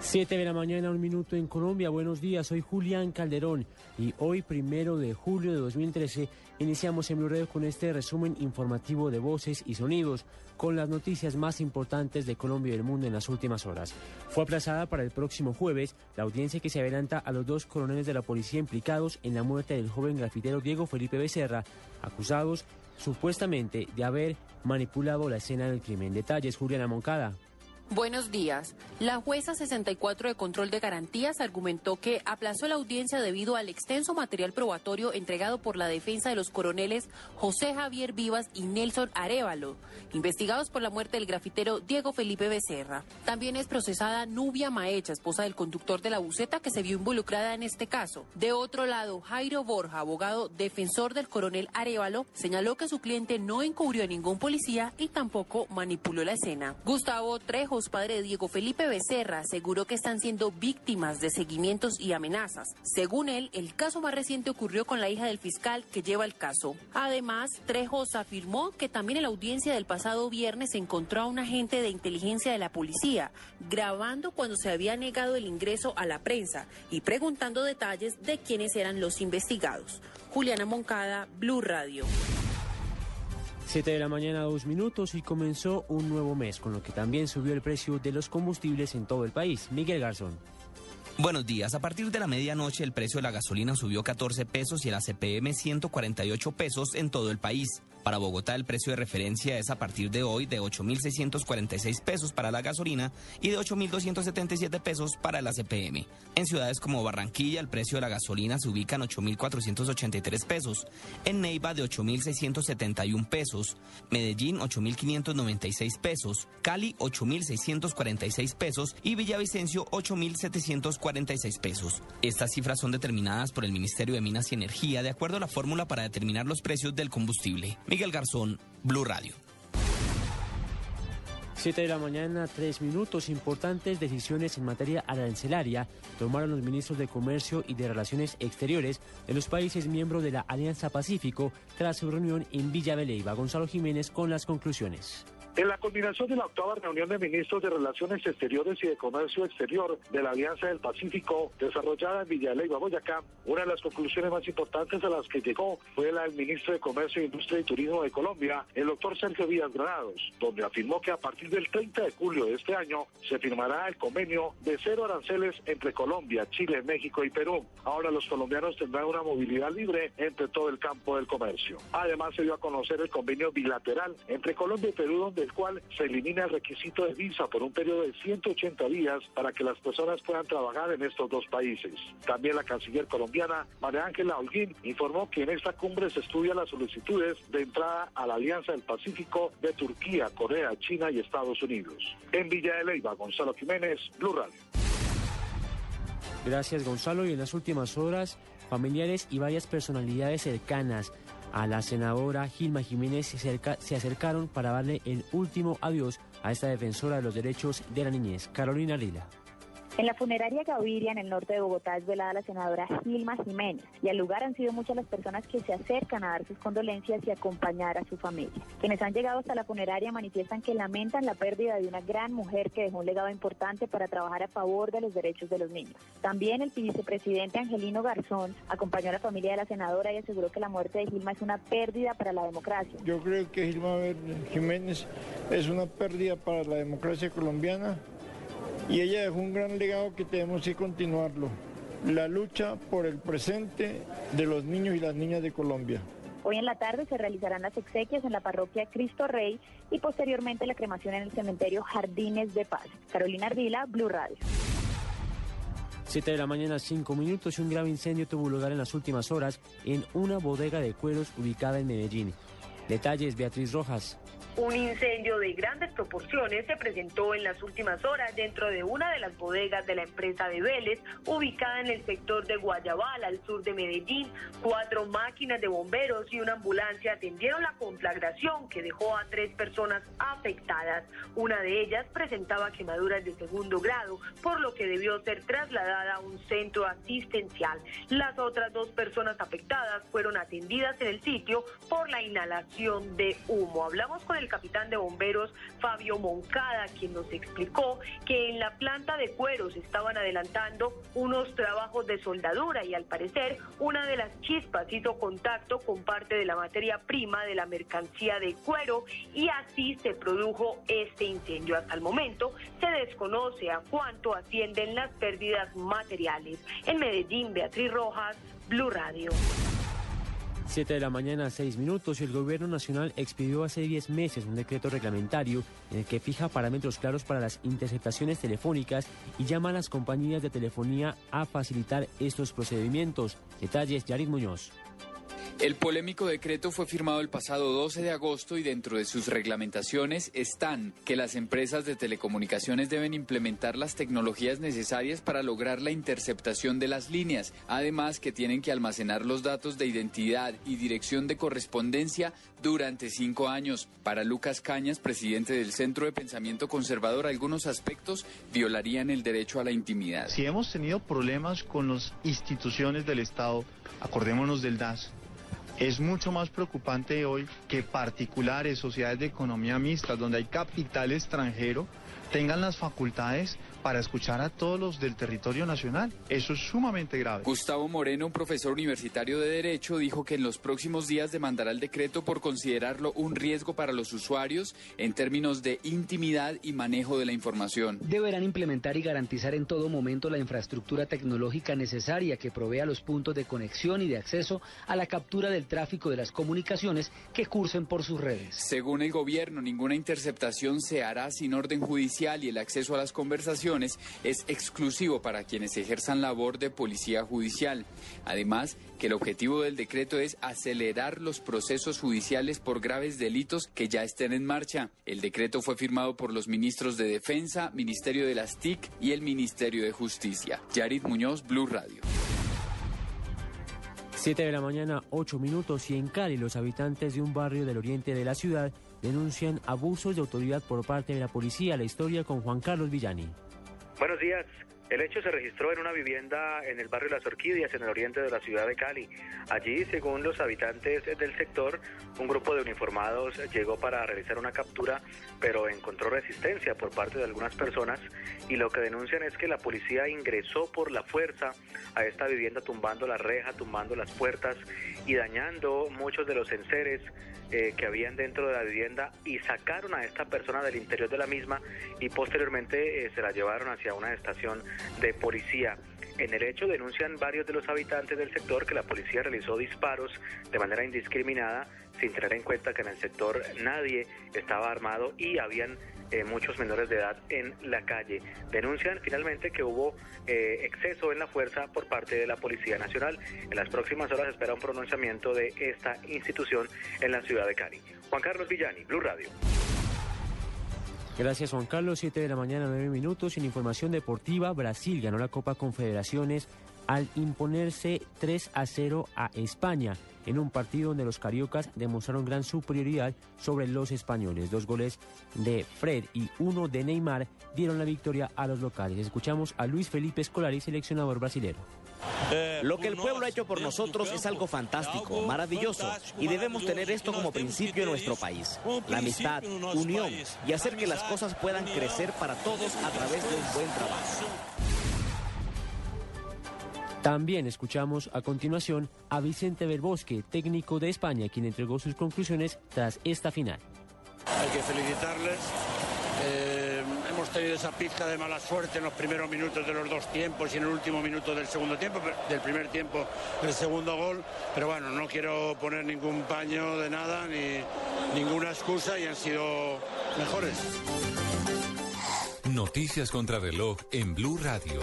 7 de la mañana, un minuto en Colombia. Buenos días, soy Julián Calderón y hoy, primero de julio de 2013, iniciamos en Blue Radio con este resumen informativo de voces y sonidos con las noticias más importantes de Colombia y del mundo en las últimas horas. Fue aplazada para el próximo jueves la audiencia que se adelanta a los dos coroneles de la policía implicados en la muerte del joven grafitero Diego Felipe Becerra, acusados supuestamente de haber manipulado la escena del crimen. Detalles, Juliana Moncada. Buenos días. La jueza 64 de control de garantías argumentó que aplazó la audiencia debido al extenso material probatorio entregado por la defensa de los coroneles José Javier Vivas y Nelson Arevalo, investigados por la muerte del grafitero Diego Felipe Becerra. También es procesada Nubia Maecha, esposa del conductor de la buceta que se vio involucrada en este caso. De otro lado, Jairo Borja, abogado defensor del coronel Arevalo, señaló que su cliente no encubrió a ningún policía y tampoco manipuló la escena. Gustavo Trejo padre de Diego Felipe Becerra, aseguró que están siendo víctimas de seguimientos y amenazas. Según él, el caso más reciente ocurrió con la hija del fiscal que lleva el caso. Además, Trejos afirmó que también en la audiencia del pasado viernes encontró a un agente de inteligencia de la policía grabando cuando se había negado el ingreso a la prensa y preguntando detalles de quiénes eran los investigados. Juliana Moncada, Blue Radio. 7 de la mañana, dos minutos y comenzó un nuevo mes, con lo que también subió el precio de los combustibles en todo el país. Miguel Garzón. Buenos días. A partir de la medianoche el precio de la gasolina subió 14 pesos y el ACPM 148 pesos en todo el país. Para Bogotá el precio de referencia es a partir de hoy de 8.646 pesos para la gasolina y de 8.277 pesos para la CPM. En ciudades como Barranquilla el precio de la gasolina se ubica en 8.483 pesos, en Neiva de 8.671 pesos, Medellín 8.596 pesos, Cali 8.646 pesos y Villavicencio 8.746 pesos. Estas cifras son determinadas por el Ministerio de Minas y Energía de acuerdo a la fórmula para determinar los precios del combustible. Miguel Garzón, Blue Radio. 7 de la mañana, tres minutos. Importantes decisiones en materia arancelaria tomaron los ministros de Comercio y de Relaciones Exteriores de los países miembros de la Alianza Pacífico tras su reunión en Villa Beleiva. Gonzalo Jiménez con las conclusiones. En la combinación de la octava reunión de ministros de Relaciones Exteriores y de Comercio Exterior de la Alianza del Pacífico, desarrollada en Villaleiva, Boyacá, una de las conclusiones más importantes a las que llegó fue la del ministro de Comercio, Industria y Turismo de Colombia, el doctor Sergio Díaz Granados, donde afirmó que a partir del 30 de julio de este año se firmará el convenio de cero aranceles entre Colombia, Chile, México y Perú. Ahora los colombianos tendrán una movilidad libre entre todo el campo del comercio. Además se dio a conocer el convenio bilateral entre Colombia y Perú, donde el cual se elimina el requisito de visa por un periodo de 180 días para que las personas puedan trabajar en estos dos países. También la canciller colombiana, María Ángela Holguín, informó que en esta cumbre se estudian las solicitudes de entrada a la Alianza del Pacífico de Turquía, Corea, China y Estados Unidos. En Villa de Leyva, Gonzalo Jiménez, Blue Radio. Gracias, Gonzalo. Y en las últimas horas, familiares y varias personalidades cercanas a la senadora Gilma Jiménez se, acercaron para darle el último adiós a esta defensora de los derechos de la niñez, Carolina Lila. En la funeraria Gaviria, en el norte de Bogotá, es velada la senadora Gilma Jiménez y al lugar han sido muchas las personas que se acercan a dar sus condolencias y acompañar a su familia. Quienes han llegado hasta la funeraria manifiestan que lamentan la pérdida de una gran mujer que dejó un legado importante para trabajar a favor de los derechos de los niños. También el vicepresidente Angelino Garzón acompañó a la familia de la senadora y aseguró que la muerte de Gilma es una pérdida para la democracia. Yo creo que Gilma Jiménez es una pérdida para la democracia colombiana y ella dejó un gran legado que tenemos que continuarlo, la lucha por el presente de los niños y las niñas de Colombia. Hoy en la tarde se realizarán las exequias en la parroquia Cristo Rey y posteriormente la cremación en el cementerio Jardines de Paz. Carolina Ardila, Blue Radio. 7 de la mañana, 5 minutos y un grave incendio tuvo lugar en las últimas horas en una bodega de cueros ubicada en Medellín. Detalles, Beatriz Rojas. Un incendio de grandes proporciones se presentó en las últimas horas dentro de una de las bodegas de la empresa de Vélez, ubicada en el sector de Guayabal, al sur de Medellín. Cuatro máquinas de bomberos y una ambulancia atendieron la conflagración que dejó a tres personas afectadas. Una de ellas presentaba quemaduras de segundo grado, por lo que debió ser trasladada a un centro asistencial. Las otras dos personas afectadas fueron atendidas en el sitio por la inhalación de humo. Hablamos con el capitán de bomberos Fabio Moncada, quien nos explicó que en la planta de cueros estaban adelantando unos trabajos de soldadura y al parecer una de las chispas hizo contacto con parte de la materia prima de la mercancía de cuero y así se produjo este incendio. Hasta el momento se desconoce a cuánto ascienden las pérdidas materiales. En Medellín, Beatriz Rojas, Blue Radio. 7 de la mañana, 6 minutos, y el Gobierno Nacional expidió hace 10 meses un decreto reglamentario en el que fija parámetros claros para las interceptaciones telefónicas y llama a las compañías de telefonía a facilitar estos procedimientos. Detalles, Yarid Muñoz. El polémico decreto fue firmado el pasado 12 de agosto y dentro de sus reglamentaciones están que las empresas de telecomunicaciones deben implementar las tecnologías necesarias para lograr la interceptación de las líneas, además que tienen que almacenar los datos de identidad y dirección de correspondencia durante cinco años. Para Lucas Cañas, presidente del Centro de Pensamiento Conservador, algunos aspectos violarían el derecho a la intimidad. Si hemos tenido problemas con las instituciones del Estado, acordémonos del DAS es mucho más preocupante hoy que particulares, sociedades de economía mixta, donde hay capital extranjero, tengan las facultades para escuchar a todos los del territorio nacional. Eso es sumamente grave. Gustavo Moreno, un profesor universitario de Derecho, dijo que en los próximos días demandará el decreto por considerarlo un riesgo para los usuarios en términos de intimidad y manejo de la información. Deberán implementar y garantizar en todo momento la infraestructura tecnológica necesaria que provea los puntos de conexión y de acceso a la captura del tráfico de las comunicaciones que cursen por sus redes. Según el gobierno, ninguna interceptación se hará sin orden judicial y el acceso a las conversaciones es exclusivo para quienes ejerzan labor de policía judicial. Además, que el objetivo del decreto es acelerar los procesos judiciales por graves delitos que ya estén en marcha. El decreto fue firmado por los ministros de Defensa, Ministerio de las TIC y el Ministerio de Justicia. Yarit Muñoz, Blue Radio. 7 de la mañana, 8 minutos y en Cali los habitantes de un barrio del oriente de la ciudad denuncian abusos de autoridad por parte de la policía. La historia con Juan Carlos Villani. Buenos días. El hecho se registró en una vivienda en el barrio Las Orquídeas, en el oriente de la ciudad de Cali. Allí, según los habitantes del sector, un grupo de uniformados llegó para realizar una captura, pero encontró resistencia por parte de algunas personas y lo que denuncian es que la policía ingresó por la fuerza a esta vivienda tumbando la reja, tumbando las puertas y dañando muchos de los enseres eh, que habían dentro de la vivienda y sacaron a esta persona del interior de la misma y posteriormente eh, se la llevaron hacia una estación de policía. En el hecho denuncian varios de los habitantes del sector que la policía realizó disparos de manera indiscriminada sin tener en cuenta que en el sector nadie estaba armado y habían eh, muchos menores de edad en la calle. Denuncian finalmente que hubo eh, exceso en la fuerza por parte de la Policía Nacional. En las próximas horas espera un pronunciamiento de esta institución en la ciudad de Cali. Juan Carlos Villani, Blue Radio. Gracias Juan Carlos, 7 de la mañana, 9 minutos. En información deportiva, Brasil ganó la Copa Confederaciones al imponerse 3 a 0 a España en un partido donde los cariocas demostraron gran superioridad sobre los españoles. Dos goles de Fred y uno de Neymar dieron la victoria a los locales. Escuchamos a Luis Felipe Escolari, seleccionador brasilero. Lo que el pueblo ha hecho por nosotros es algo fantástico, maravilloso, y debemos tener esto como principio en nuestro país. La amistad, unión y hacer que las cosas puedan crecer para todos a través de un buen trabajo. También escuchamos a continuación a Vicente Berbosque, técnico de España, quien entregó sus conclusiones tras esta final. Hay que felicitarles. Eh, hemos tenido esa pizca de mala suerte en los primeros minutos de los dos tiempos y en el último minuto del segundo tiempo, del primer tiempo del segundo gol. Pero bueno, no quiero poner ningún paño de nada ni ninguna excusa y han sido mejores. Noticias contra reloj en Blue Radio.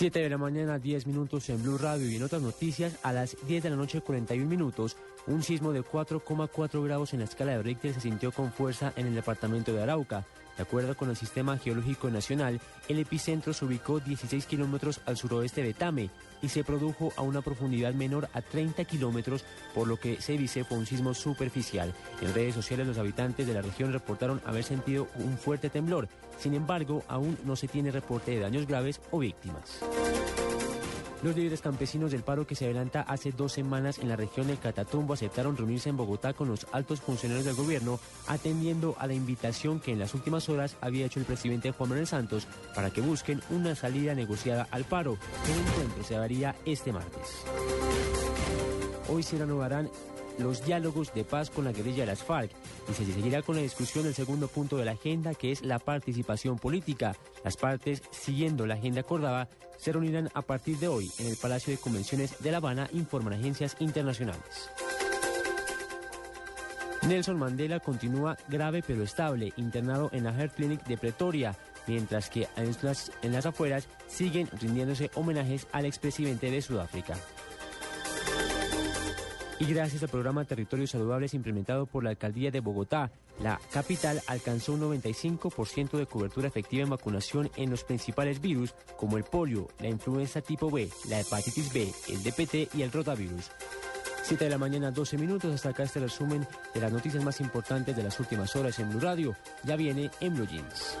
7 de la mañana, 10 minutos en Blue Radio y en otras noticias, a las 10 de la noche, 41 minutos, Un sismo de 4,4 grados en la escala de Richter se sintió con fuerza en el departamento de Arauca. De acuerdo con el Sistema Geológico Nacional, el epicentro se ubicó 16 kilómetros al suroeste de Tame y se produjo a una profundidad menor a 30 kilómetros, por lo que se dice fue un sismo superficial. En redes sociales los habitantes de la región reportaron haber sentido un fuerte temblor. Sin embargo, aún no se tiene reporte de daños graves o víctimas. Los líderes campesinos del paro que se adelanta hace dos semanas en la región del Catatumbo aceptaron reunirse en Bogotá con los altos funcionarios del gobierno, atendiendo a la invitación que en las últimas horas había hecho el presidente Juan Manuel Santos para que busquen una salida negociada al paro. El encuentro se daría este martes. Hoy se renovarán los diálogos de paz con la guerrilla de las FARC y se seguirá con la discusión del segundo punto de la agenda que es la participación política. Las partes, siguiendo la agenda acordada, se reunirán a partir de hoy en el Palacio de Convenciones de La Habana, informan agencias internacionales. Nelson Mandela continúa grave pero estable, internado en la Heart Clinic de Pretoria, mientras que en las, en las afueras siguen rindiéndose homenajes al expresidente de Sudáfrica. Y gracias al programa Territorios Saludables implementado por la Alcaldía de Bogotá, la capital alcanzó un 95% de cobertura efectiva en vacunación en los principales virus como el polio, la influenza tipo B, la hepatitis B, el DPT y el rotavirus. 7 de la mañana, 12 minutos. Hasta acá este resumen de las noticias más importantes de las últimas horas en Blue Radio. Ya viene en Blue Jeans.